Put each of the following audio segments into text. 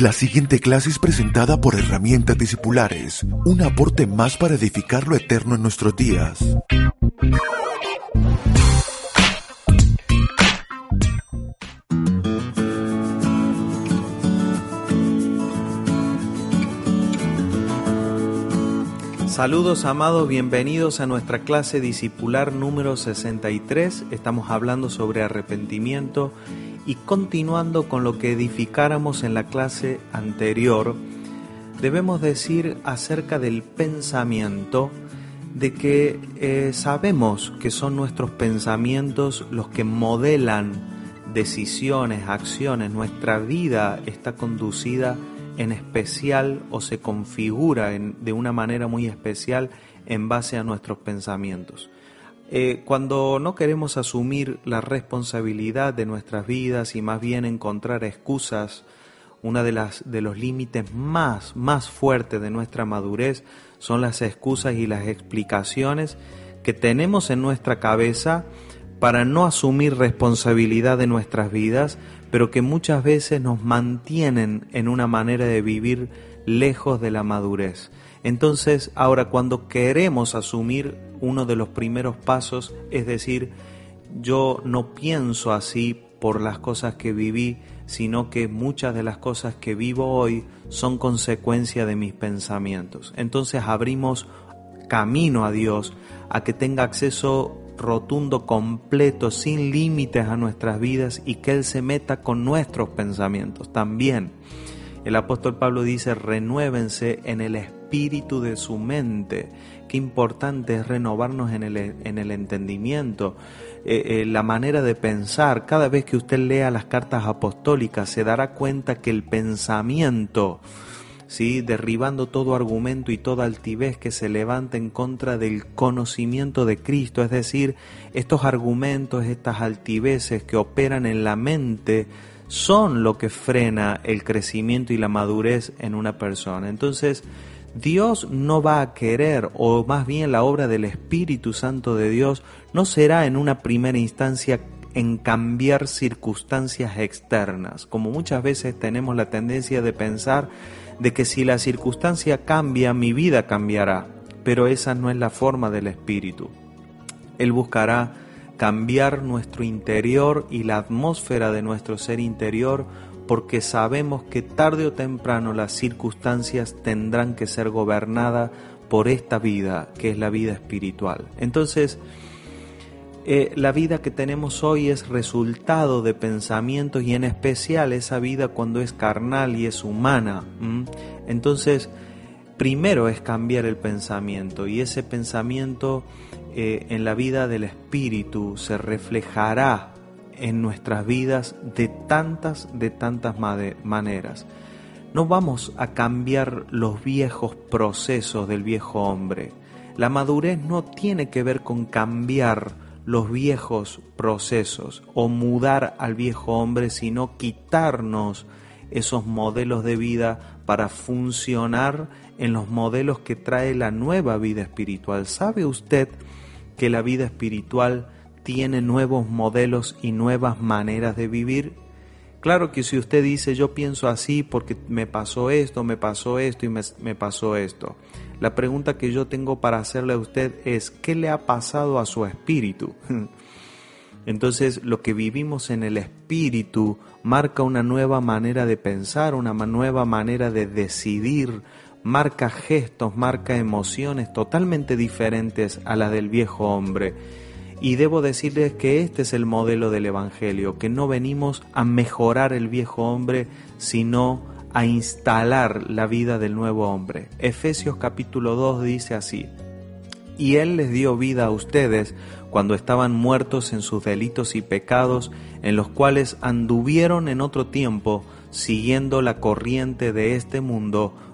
La siguiente clase es presentada por Herramientas Discipulares, un aporte más para edificar lo eterno en nuestros días. Saludos amados, bienvenidos a nuestra clase discipular número 63. Estamos hablando sobre arrepentimiento y continuando con lo que edificáramos en la clase anterior, debemos decir acerca del pensamiento de que eh, sabemos que son nuestros pensamientos los que modelan decisiones, acciones, nuestra vida está conducida en especial o se configura de una manera muy especial en base a nuestros pensamientos. Eh, cuando no queremos asumir la responsabilidad de nuestras vidas y más bien encontrar excusas, una de las de los límites más más fuertes de nuestra madurez son las excusas y las explicaciones que tenemos en nuestra cabeza para no asumir responsabilidad de nuestras vidas, pero que muchas veces nos mantienen en una manera de vivir lejos de la madurez. Entonces, ahora cuando queremos asumir uno de los primeros pasos, es decir, yo no pienso así por las cosas que viví, sino que muchas de las cosas que vivo hoy son consecuencia de mis pensamientos. Entonces abrimos camino a Dios, a que tenga acceso rotundo, completo, sin límites a nuestras vidas y que Él se meta con nuestros pensamientos también. El apóstol Pablo dice, renuévense en el espíritu de su mente. Qué importante es renovarnos en el, en el entendimiento, eh, eh, la manera de pensar. Cada vez que usted lea las cartas apostólicas se dará cuenta que el pensamiento, ¿sí? derribando todo argumento y toda altivez que se levanta en contra del conocimiento de Cristo, es decir, estos argumentos, estas altiveces que operan en la mente, son lo que frena el crecimiento y la madurez en una persona. Entonces, Dios no va a querer, o más bien la obra del Espíritu Santo de Dios no será en una primera instancia en cambiar circunstancias externas, como muchas veces tenemos la tendencia de pensar de que si la circunstancia cambia, mi vida cambiará, pero esa no es la forma del Espíritu. Él buscará cambiar nuestro interior y la atmósfera de nuestro ser interior porque sabemos que tarde o temprano las circunstancias tendrán que ser gobernadas por esta vida, que es la vida espiritual. Entonces, eh, la vida que tenemos hoy es resultado de pensamientos y en especial esa vida cuando es carnal y es humana. Entonces, primero es cambiar el pensamiento y ese pensamiento eh, en la vida del espíritu se reflejará en nuestras vidas de tantas, de tantas maneras. No vamos a cambiar los viejos procesos del viejo hombre. La madurez no tiene que ver con cambiar los viejos procesos o mudar al viejo hombre, sino quitarnos esos modelos de vida para funcionar en los modelos que trae la nueva vida espiritual. ¿Sabe usted que la vida espiritual tiene nuevos modelos y nuevas maneras de vivir. Claro que si usted dice yo pienso así porque me pasó esto, me pasó esto y me, pasó esto. La pregunta que yo tengo para hacerle a usted es, ¿qué le ha pasado a su espíritu? Entonces lo que vivimos en el espíritu marca una nueva manera de pensar, una nueva manera de decidir, marca gestos, marca emociones totalmente diferentes a las del viejo hombre. Y debo decirles que este es el modelo del Evangelio, que no venimos a mejorar el viejo hombre, sino a instalar la vida del nuevo hombre. Efesios capítulo 2 dice así, y Él les dio vida a ustedes cuando estaban muertos en sus delitos y pecados, en los cuales anduvieron en otro tiempo, siguiendo la corriente de este mundo,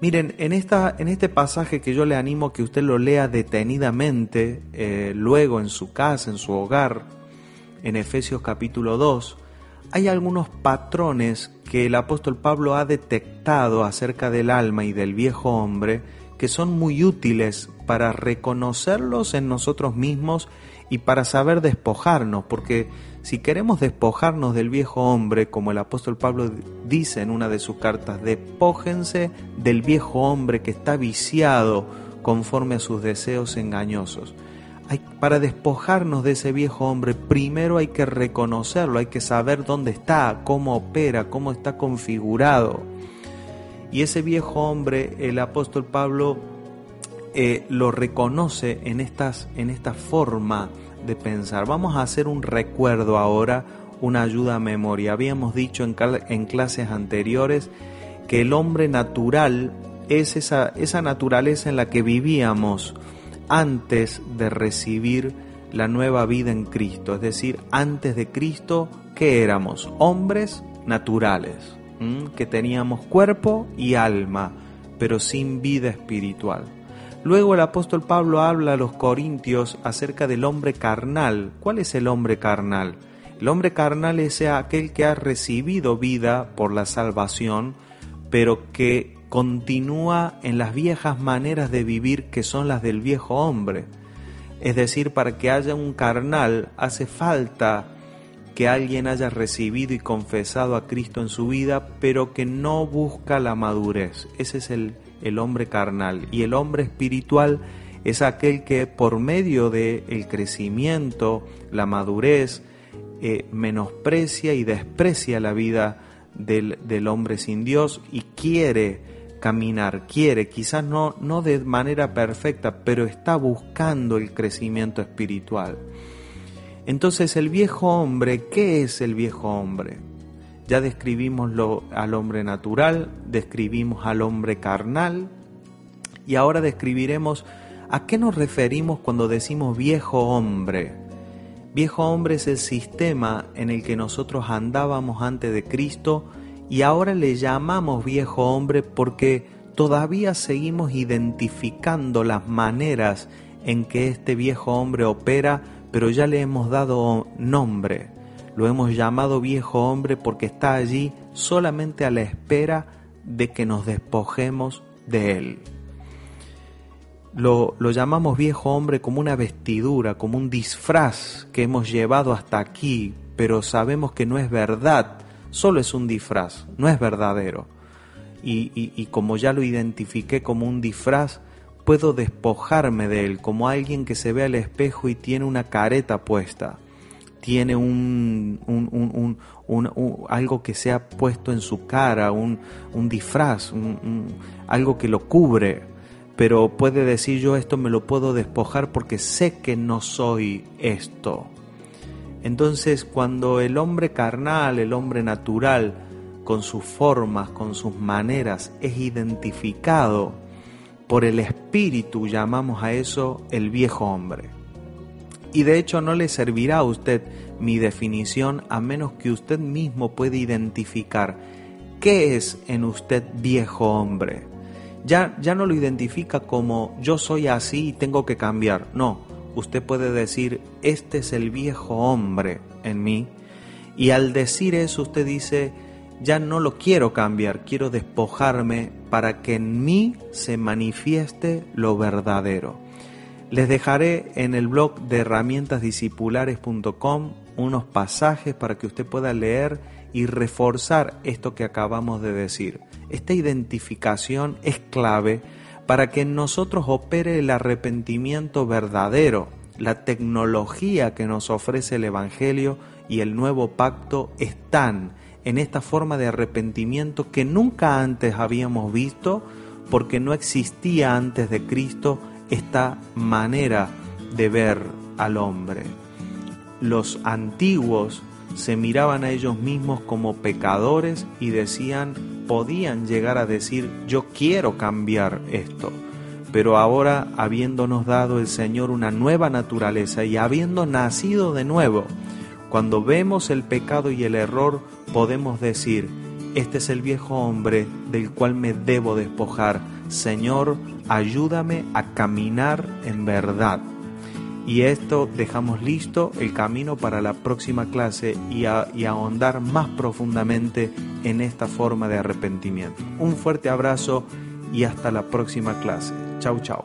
Miren, en, esta, en este pasaje que yo le animo que usted lo lea detenidamente, eh, luego en su casa, en su hogar, en Efesios capítulo 2, hay algunos patrones que el apóstol Pablo ha detectado acerca del alma y del viejo hombre que son muy útiles para reconocerlos en nosotros mismos y para saber despojarnos, porque si queremos despojarnos del viejo hombre, como el apóstol Pablo dice en una de sus cartas, despójense del viejo hombre que está viciado conforme a sus deseos engañosos. Para despojarnos de ese viejo hombre, primero hay que reconocerlo, hay que saber dónde está, cómo opera, cómo está configurado. Y ese viejo hombre, el apóstol Pablo eh, lo reconoce en, estas, en esta forma de pensar. Vamos a hacer un recuerdo ahora, una ayuda a memoria. Habíamos dicho en, en clases anteriores que el hombre natural es esa, esa naturaleza en la que vivíamos antes de recibir la nueva vida en Cristo. Es decir, antes de Cristo, ¿qué éramos? Hombres naturales, que teníamos cuerpo y alma, pero sin vida espiritual. Luego el apóstol Pablo habla a los corintios acerca del hombre carnal. ¿Cuál es el hombre carnal? El hombre carnal es aquel que ha recibido vida por la salvación, pero que continúa en las viejas maneras de vivir que son las del viejo hombre. Es decir, para que haya un carnal hace falta que alguien haya recibido y confesado a Cristo en su vida, pero que no busca la madurez. Ese es el, el hombre carnal. Y el hombre espiritual es aquel que por medio del el crecimiento, la madurez, eh, menosprecia y desprecia la vida del, del, hombre sin Dios y quiere caminar, quiere, quizás no, no de manera perfecta, pero está buscando el crecimiento espiritual. Entonces el viejo hombre, ¿qué es el viejo hombre? Ya describimos al hombre natural, describimos al hombre carnal y ahora describiremos a qué nos referimos cuando decimos viejo hombre. Viejo hombre es el sistema en el que nosotros andábamos antes de Cristo y ahora le llamamos viejo hombre porque todavía seguimos identificando las maneras en que este viejo hombre opera, pero ya le hemos dado nombre. Lo hemos llamado viejo hombre porque está allí solamente a la espera de que nos despojemos de él. Lo, lo, llamamos viejo hombre como una vestidura, como un disfraz que hemos llevado hasta aquí, pero sabemos que no es verdad, solo es un disfraz, no es verdadero. Y, y, y como ya lo identifiqué como un disfraz, puedo despojarme de él, como alguien que se ve al espejo y tiene una careta puesta tiene un, algo que se ha puesto en su cara, un, disfraz, algo que lo cubre, pero puede decir yo esto me lo puedo despojar porque sé que no soy esto. Entonces cuando el hombre carnal, el hombre natural, con sus formas, con sus maneras, es identificado por el espíritu, llamamos a eso el viejo hombre. Y de hecho no le servirá a usted mi definición a menos que usted mismo pueda identificar qué es en usted viejo hombre. Ya, ya no lo identifica como yo soy así y tengo que cambiar. No, usted puede decir, este es el viejo hombre en mí. Y al decir eso usted dice, ya no lo quiero cambiar, quiero despojarme para que en mí se manifieste lo verdadero. Les dejaré en el blog de herramientasdiscipulares.com unos pasajes para que usted pueda leer y reforzar esto que acabamos de decir. Esta identificación es clave para que en nosotros opere el arrepentimiento verdadero. La tecnología que nos ofrece el Evangelio y el nuevo pacto están en esta forma de arrepentimiento que nunca antes habíamos visto porque no existía antes de Cristo esta manera de ver al hombre. Los antiguos se miraban a ellos mismos como pecadores y decían, podían llegar a decir, yo quiero cambiar esto. Pero ahora, habiéndonos dado el Señor una nueva naturaleza y habiendo nacido de nuevo, cuando vemos el pecado y el error, podemos decir, Este es el viejo hombre del cual me debo despojar. Señor, ayúdame a caminar en verdad. Y esto dejamos listo el camino para la próxima clase y, a, y ahondar más profundamente en esta forma de arrepentimiento. Un fuerte abrazo y hasta la próxima clase. Chau, chau.